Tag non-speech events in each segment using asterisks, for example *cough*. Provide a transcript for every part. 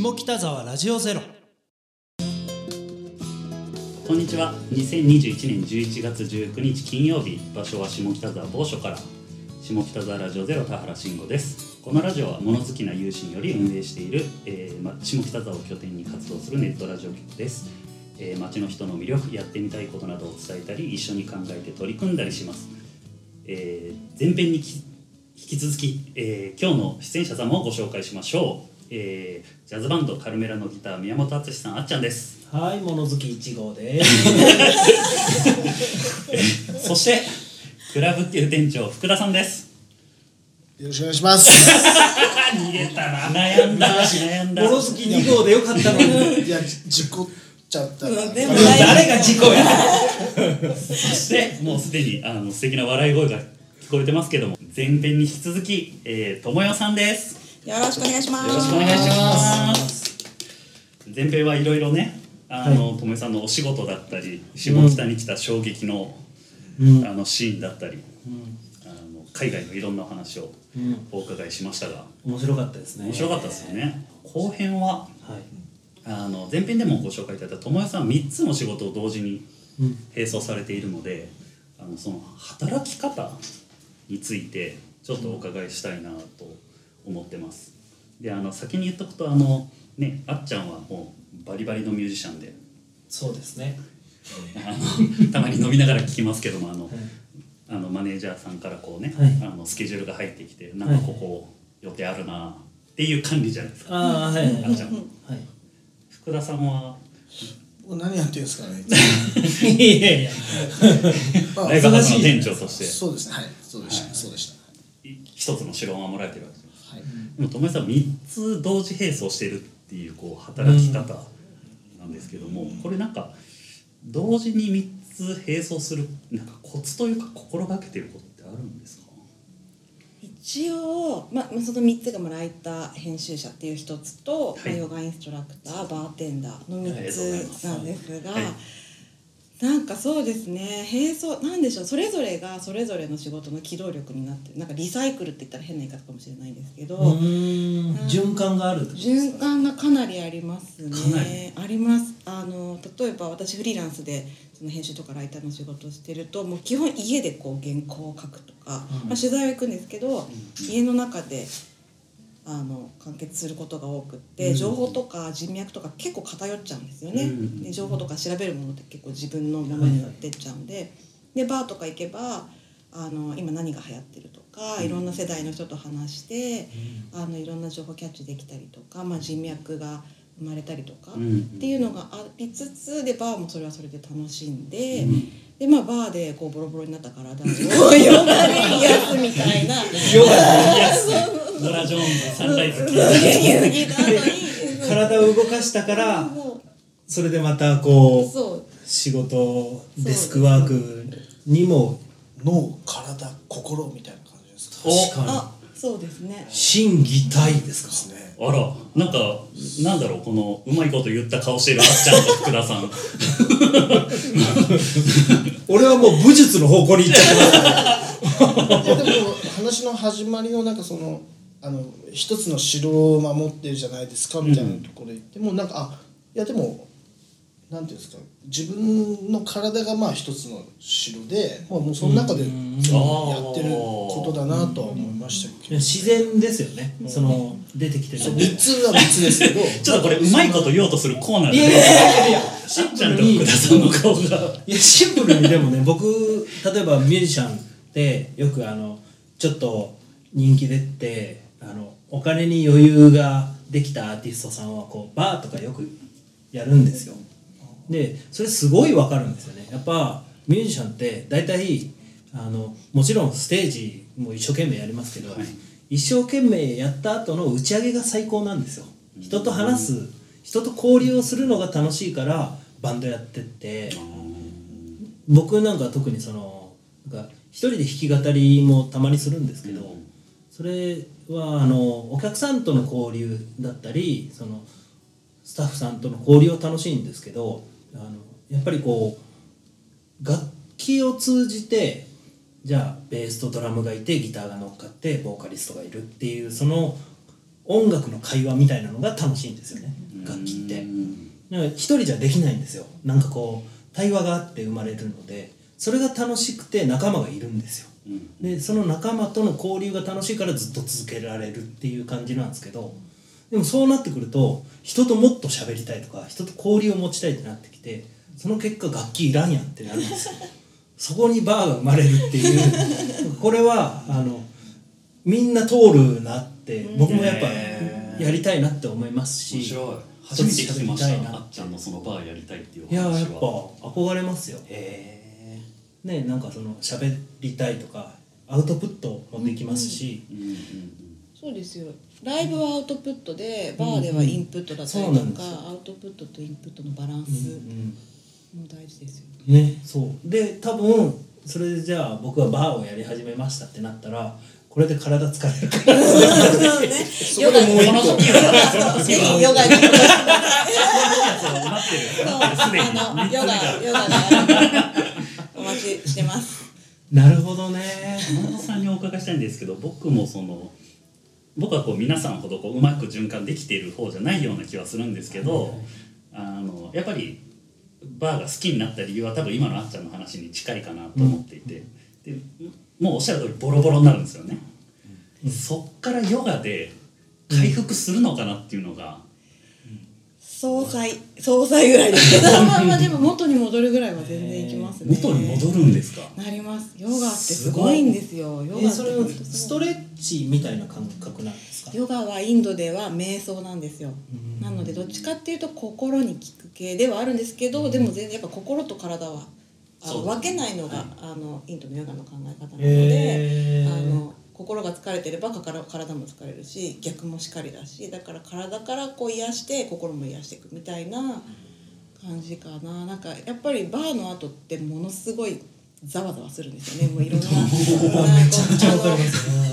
下北沢ラジオゼロ。こんにちは。2021年11月19日金曜日。場所は下北沢某所から。下北沢ラジオゼロ田原慎吾です。このラジオは物好きな有志により運営している、えーま、下北沢を拠点に活動するネットラジオ局です、えー街の人の魅力やってみたいことなどを伝えたり一緒に考えて取り組んだりします、えー前編にき引き続き、えー今日の出演者様をご紹介しましょう、えージャズバンドカルメラのギター宮本敦さんあっちゃんです。はい物好き1号です。*laughs* そしてクラブっていう店長福田さんです。よろしくお願いします。*laughs* 逃げたな。悩んだ。悩んだ。物好き2号でよかったの。にいや、じ事故っちゃったら。でも誰が事故や。そしてもうすでにあの素敵な笑い声が聞こえてますけども前編に引き続き、えー、ともよさんですよろしくお願いします。よろしくお願いします。前編はいろいろねあの、ともよさんのお仕事だったり下北に来た衝撃の,、うん。あのシーンだったり、あの海外のいろんなお話をうん。お伺いしましたが。面白かったですね。面白かったですよね。後編ははい。あの前編でもご紹介いただいた友よさん3つの仕事を同時にうん。並走されているのであのその働き方についてちょっとお伺いしたいなと思ってます。であの先に言っとくとあのねあっちゃんはもうバリバリのミュージシャンで。そうですね。あのたまに飲みながら聞きますけどもあの、はい。あのマネージャーさんからこうね、はい。あのスケジュールが入ってきてなんかここ予定あるなっていう管理じゃないですか。ああはい。はいあっちゃんは。い。福田さんは？何やってるんですかね。いやいやまあライブハウスの店長として。そうですね。はい。そうでした。そうでした。一つの城を守られてるわけはい。でも友也さん3つ同時並走してるっていうこう働き方なんですけども、これなんか同時に3つ並走するなんかコツというか心がけてることってあるんですか？一応、まあ、その3つがまあライター編集者っていう一つと、はい。まあヨガインストラクターバーテンダーの3ありがとうございます。つなんですが、はいなんかそうですね。並走なんでしょう。それぞれがそれぞれの仕事の機動力になってるなんかリサイクルって言ったら変な言い方かもしれないんですけど、循環がある循環がかなりありますね。あります。あの例えば私フリーランスでその編集とかライターの仕事をしてるともう基本家でこう原稿を書くとか、まあ、取材は行くんですけど、家の中であの完結することが多くって、うん。情報とか人脈とか結構偏っちゃうんですよね、うん。で情報とか調べるものって結構自分のものになってっちゃうんで、でバーとか行けばあの今何が流行ってるとか、いろんな世代の人と話して、あのいろんな情報キャッチできたりとか、まあ、人脈が生まれたりとか、うん。っていうのがありつつでバーもそれはそれで楽しんで、でまあバーでこうボロボロになった体をヨガで癒すみたいな。*laughs* ノラ・ジョーンズサンライズ体を動かしたからもそれでまたこう仕事デスクワークにも脳、体、心みたいな感じですか？お。確かあそうですね。に心技体ですか？ね。あらなんかなんだろうこのうまいこと言った顔してるあっちゃんと福田さん。*laughs* 俺はもう武術の方向に行っちゃってます。いやでも話の始まりのなんかそのあの一つの城を守ってるじゃないですかみたいなところで言ってもなんかあいやでもなんていうんですか自分の体がまあ一つの城でもうもうその中でやってることだなとは思いましたけど自然ですよね。その出てきてる。そう3つは3つですけど。*laughs* ちょっとこれうまいこと言おうとするコーナーで。いやいやいやいや。あっちゃんと福田さんの顔がいやシンプルにでもね僕例えばミュージシャンってよくあのちょっと人気出てあのお金に余裕ができたアーティストさんはこうバーとかよくやるんですよ。でそれすごいわかるんですよね。やっぱミュージシャンって大体あのもちろんステージも一生懸命やりますけど、はい。一生懸命やった後の打ち上げが最高なんですよ。人と話す人と交流をするのが楽しいからバンドやってって。僕なんか特にそのなんか一人で弾き語りもたまにするんですけど、それはあのお客さんとの交流だったりそのスタッフさんとの交流を楽しいんですけどあのやっぱりこう楽器を通じてじゃあベースとドラムがいてギターが乗っかってボーカリストがいるっていうその音楽の会話みたいなのが楽しいんですよね。楽器って。から一人じゃできないんですよ。なんかこう対話があって生まれるのでそれが楽しくて仲間がいるんですよ。うん。でその仲間との交流が楽しいからずっと続けられるっていう感じなんですけどでもそうなってくると人ともっと喋りたいとか人と交流を持ちたいってなってきてその結果楽器いらんやんってなるんですよ。*laughs* そこにバーが生まれるっていう。これはあのみんな通るなって僕もやっぱやりたいなって思いますし面白い。初めて聞きました。あっちゃんのそのバーやりたいっていういや話は。やっぱ憧れますよ。へねなんかその喋りたいとかアウトプットもできますし、そうですよライブはアウトプットでバーではインプットだったりとか、うんですよアウトプットとインプットのバランスも大事ですよね、うんねそうで多分それでじゃあ僕はバーをやり始めましたってなったらこれで体疲れるからねそこでもう一個ヨガにヨガヨガがしてます。なるほどね。山田さんにお伺いしたいんですけど僕もその僕はこう皆さんほどこううまく循環できている方じゃないような気はするんですけど、あのやっぱりバーが好きになった理由は多分今のあっちゃんの話に近いかなと思っていて、でもうおっしゃる通りボロボロになるんですよね、そっからヨガで回復するのかなっていうのが、総裁総裁ぐらいですけど。まあまあでも元に戻るぐらいは全然いきますね。元に戻るんですか、なります。ヨガってすごい。んですよ。ヨガってえそれは本当すストレッチみたいな感覚なんですか？ヨガはインドでは瞑想なんですよ。うん。なのでどっちかっていうと心に効く系ではあるんですけどでも全然やっぱ心と体はあの分けないのが、はい。あのインドのヨガの考え方なので、あの心が疲れてればから体も疲れるし逆もしかりだしだから体からこう癒して心も癒していくみたいな感じかな。なんかやっぱりバーの後ってものすごいざわざわするんですよね。もういろんな *laughs*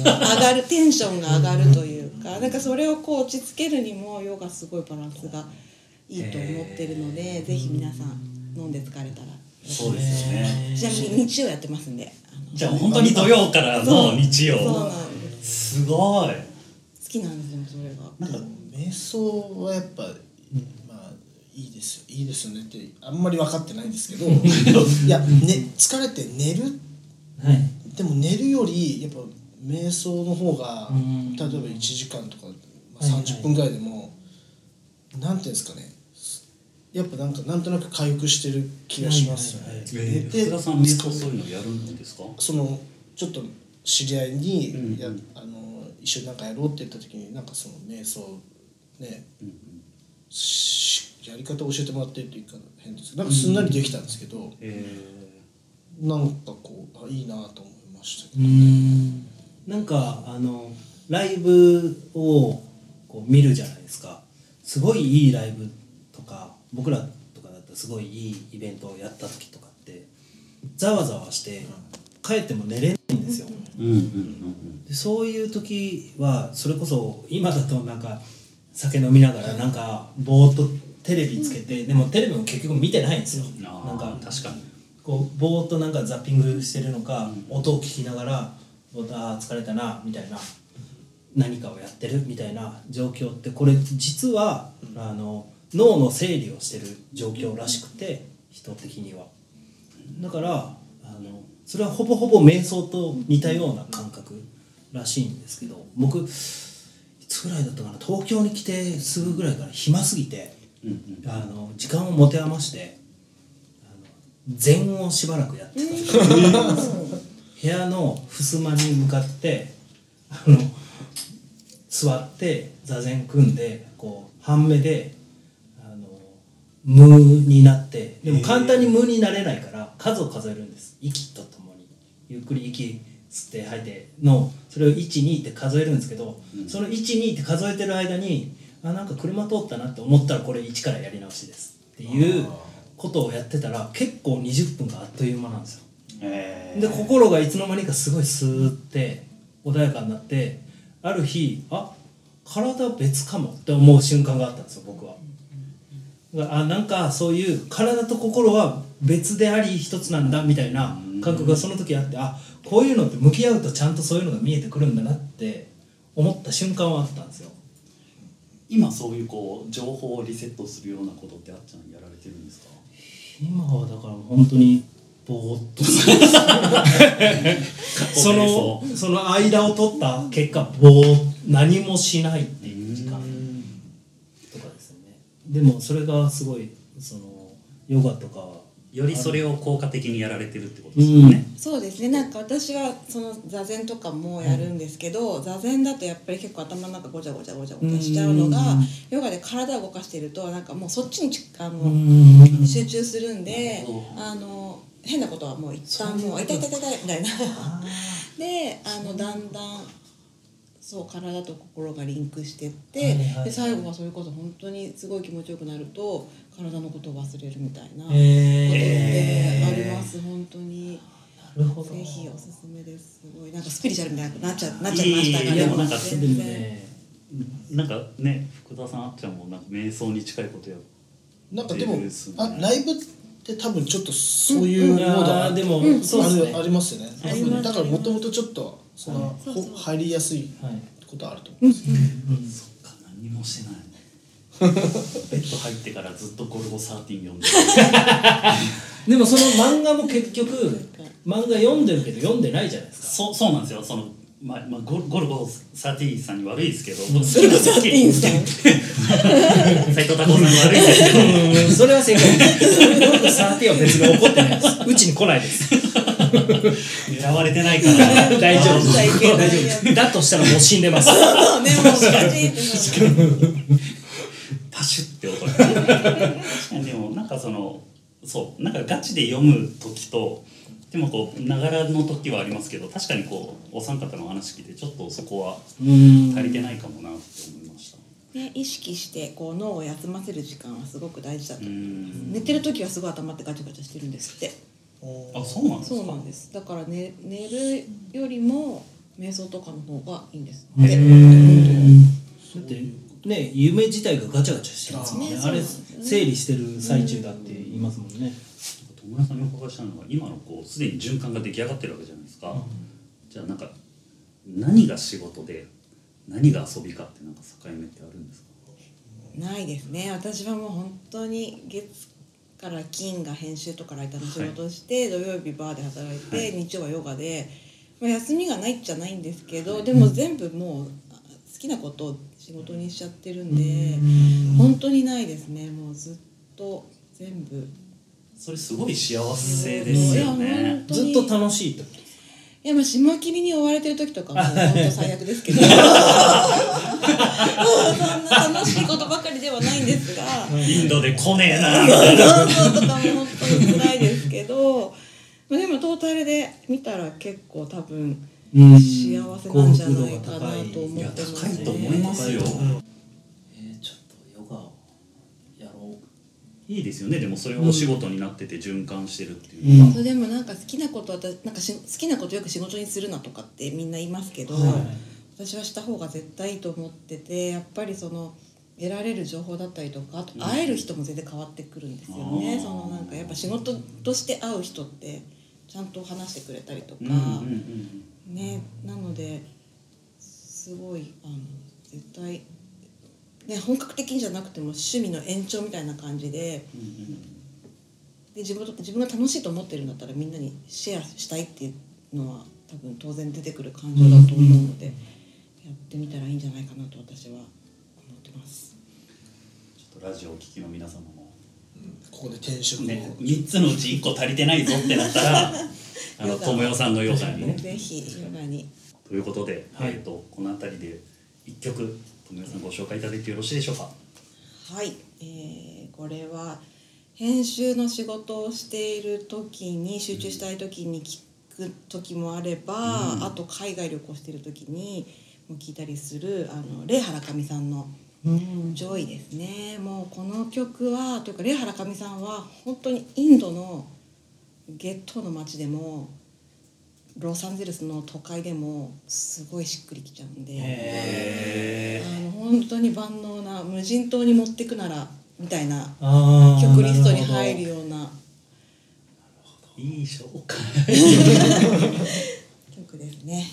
上がるテンションが上がるというかなんかそれをこう落ち着けるにもヨガすごいバランスがいいと思ってるのでぜひ皆さん飲んで疲れたらそうですよね。ちなみに日曜やってますんでじゃあ本当に土曜からの日曜。す。すごい。好きなんですよそれが。なんか瞑想はやっぱ、まあいいですよいいですよねってあんまり分かってないんですけど *laughs* いや、ね、疲れて寝る。はい。でも寝るよりやっぱ瞑想の方がうん。例えば1時間とか、まあ、はいはい30分ぐらいでも、なんていうんですかねやっぱなんかなんとなく回復してる気がしますよね。はいはいはいえー、で福田さんそういうのやるんですか？そのちょっと知り合いに、うんやあの一緒になんかやろうって言った時になんかその瞑想ね、しやり方を教えてもらってるっていうか変ですなんかすんなりできたんですけど、えなんかこうあいいなと思いましたけうーん。なんかあのライブをこう見るじゃないですか。すごいいいライブとか僕らとかだったらすごいいいイベントをやった時とかってざわざわして帰っても寝れないんですよ。ー、うんうんうん。でそういう時はそれこそ今だとなんか酒飲みながらなんかぼーっとテレビつけてでもテレビも結局見てないんですよ。なんかー確かに。こうぼーっとなんかザッピングしてるのか、音を聞きながら「ぼーっとあー疲れたな」みたいな何かをやってるみたいな状況ってこれ実は、あの脳の整理をしてる状況らしくて人的には。だからあのそれはほぼほぼ瞑想と似たような感覚らしいんですけど僕いつぐらいだったかな東京に来てすぐぐらいから暇すぎて。うんうんあの時間を持て余してあの禅をしばらくやってたんですよ部屋の襖に向かってあの座って座禅組んでこう半目で無になってでも簡単に無になれないから数を数えるんです。息とともに。ゆっくり息吸って吐いてのそれを12って数えるんですけど、その12って数えてる間にあなんか車通ったなって思ったらこれ1からやり直しです。っていうことをやってたら結構20分があっという間なんですよ。えで心がいつの間にかすごいスーって穏やかになってある日あ体別かもって思う瞬間があったんですよあなんかそういう体と心は別であり一つなんだみたいな感覚がその時あってあこういうのって向き合うとちゃんとそういうのが見えてくるんだなって思った瞬間はあったんですよ。今そういうこう情報をリセットするようなことってあっちゃんやられてるんですか？今はだから本当にぼーっと *laughs* *laughs* そのその間を取った結果ぼー何もしないっていうでもそれがすごいそのヨガとかはよりそれを効果的にやられてるってことですよね、そうですね。なんか私はその座禅とかもやるんですけど、座禅だとやっぱり結構頭の中ごちゃごちゃごちゃごちゃしちゃうのがうん。ヨガで体を動かしてるとなんかもうそっちにちあの、うん。集中するんであの変なことはもう一旦もう「痛い痛い痛い痛い」みたいな。であのだんだんそう体と心がリンクしてって、はいはいはいで最後はそれこそ本当にすごい気持ちよくなると体のことを忘れるみたいなことってあります、本当に。なるほど。ぜひおすすめです。すごい。なんかスピリチュアルみたいになっちゃなっちゃいましたが、いいいいでもなんかで全然。もねなんかね福田さんあっちゃんもなんか瞑想に近いことやなんかでもですねあライブって多分ちょっとそういうモードがああーでもうんそうですね。あるありますよね。だからもともとちょっとその、そう。そうほ入りやすいはいことあると思うんですよ、そっか何もしてない。ベッド入ってからずっとゴルゴ13読んでる。でもその漫画も結局漫画読んでるけど読んでないじゃないですか。そうそうなんですよ。そのまあまあ、ゴルゴルゴ13さんに悪いですけど、ゴルゴ13さん。斉藤孝さんに悪いですけど。うん。それは正解。です僕サーティは別に怒ってないです。うちに来ないです *laughs* 狙われてないから *laughs* 大丈夫。大丈夫。だとしたらもう死んでます。そ *laughs* うねもうパシュって音が確かに。でもなんかそのそうなんかガチで読む時とでもこうながらの時はありますけど確かにこうお三方の話聞いてちょっとそこはうん。足りてないかもなって思いました。ね、意識してこう脳を休ませる時間はすごく大事だとう思う、ん。寝てる時はすごい頭ってガチャガチャしてるんですってあそうなんですか？そうなんです。だから、ね、寝るよりも瞑想とかの方がいいんですへでーだってね夢自体がガチャガチャしてるんですもんね。あれ整理してる最中だって言いますもんね。友達さんにお伺いしたのが今のこうすでに循環が出来上がってるわけじゃないですか、じゃあなんか何が仕事で何が遊びかってなんか境目ってあるんですか？ないですね。私はもう本当に月から金が編集とかライターの仕事をして、土曜日バーで働いて、はい。日曜はヨガで、まあ、休みがないっちゃないんですけど、でも全部もうあ好きなことを仕事にしちゃってるんで、本当にないですね。もうずっと全部。それすごい幸せですよね。ずっと楽しいってこといやまあ締め切りに追われてる時とかも本当最悪ですけど。*laughs* そんな楽しいことばかりではないんですが。インドで来ねえなとかも本当に辛いですけど、まあ、でもトータルで見たら結構多分うん。幸せなんじゃないかなと思ってますね。い。や高いと思いますよえーちょっとヨガをやろういいですよね。でもそれをお仕事になってて循環してるっていうのが、そうでもなんか好きなこと私なんかし好きなことよく仕事にするなとかってみんな言いますけど、はい。私はした方が絶対いいと思っててやっぱりその得られる情報だったりとかあと会える人も全然変わってくるんですよね、うんそのなんかやっぱ仕事として会う人ってちゃんと話してくれたりとか、うんうんうん。ね。なのですごいあの絶対ね本格的にじゃなくても趣味の延長みたいな感じでうんうんで自分と自分が楽しいと思ってるんだったらみんなにシェアしたいっていうのは多分当然出てくる感情だと思うので、やってみたらいいんじゃないかなと私は思ってます。ちょっとラジオをお聞きの皆様も。ここで転職を、ね3つのうち1個足りてないぞってなったら *laughs* あの友よさんのヨガにぜひヨガに。ということで、はい。えー、とこの辺りで1曲友よさんご紹介いただいてよろしいでしょうか？はい、えーこれは編集の仕事をしている時に集中したい時に聞く時もあれば、うん。あと海外旅行してる時にも聞いたりするあのレイハラカミさんのうん「ジョイ」ですね。もうこの曲はというかレイハラカミさんは本当にインドのゲットーの街でもロサンゼルスの都会でもすごいしっくりきちゃうんで。へあの本当に万能な無人島に持ってくならみたいな曲リストに入るようないい紹介 *laughs* *laughs* 曲ですね。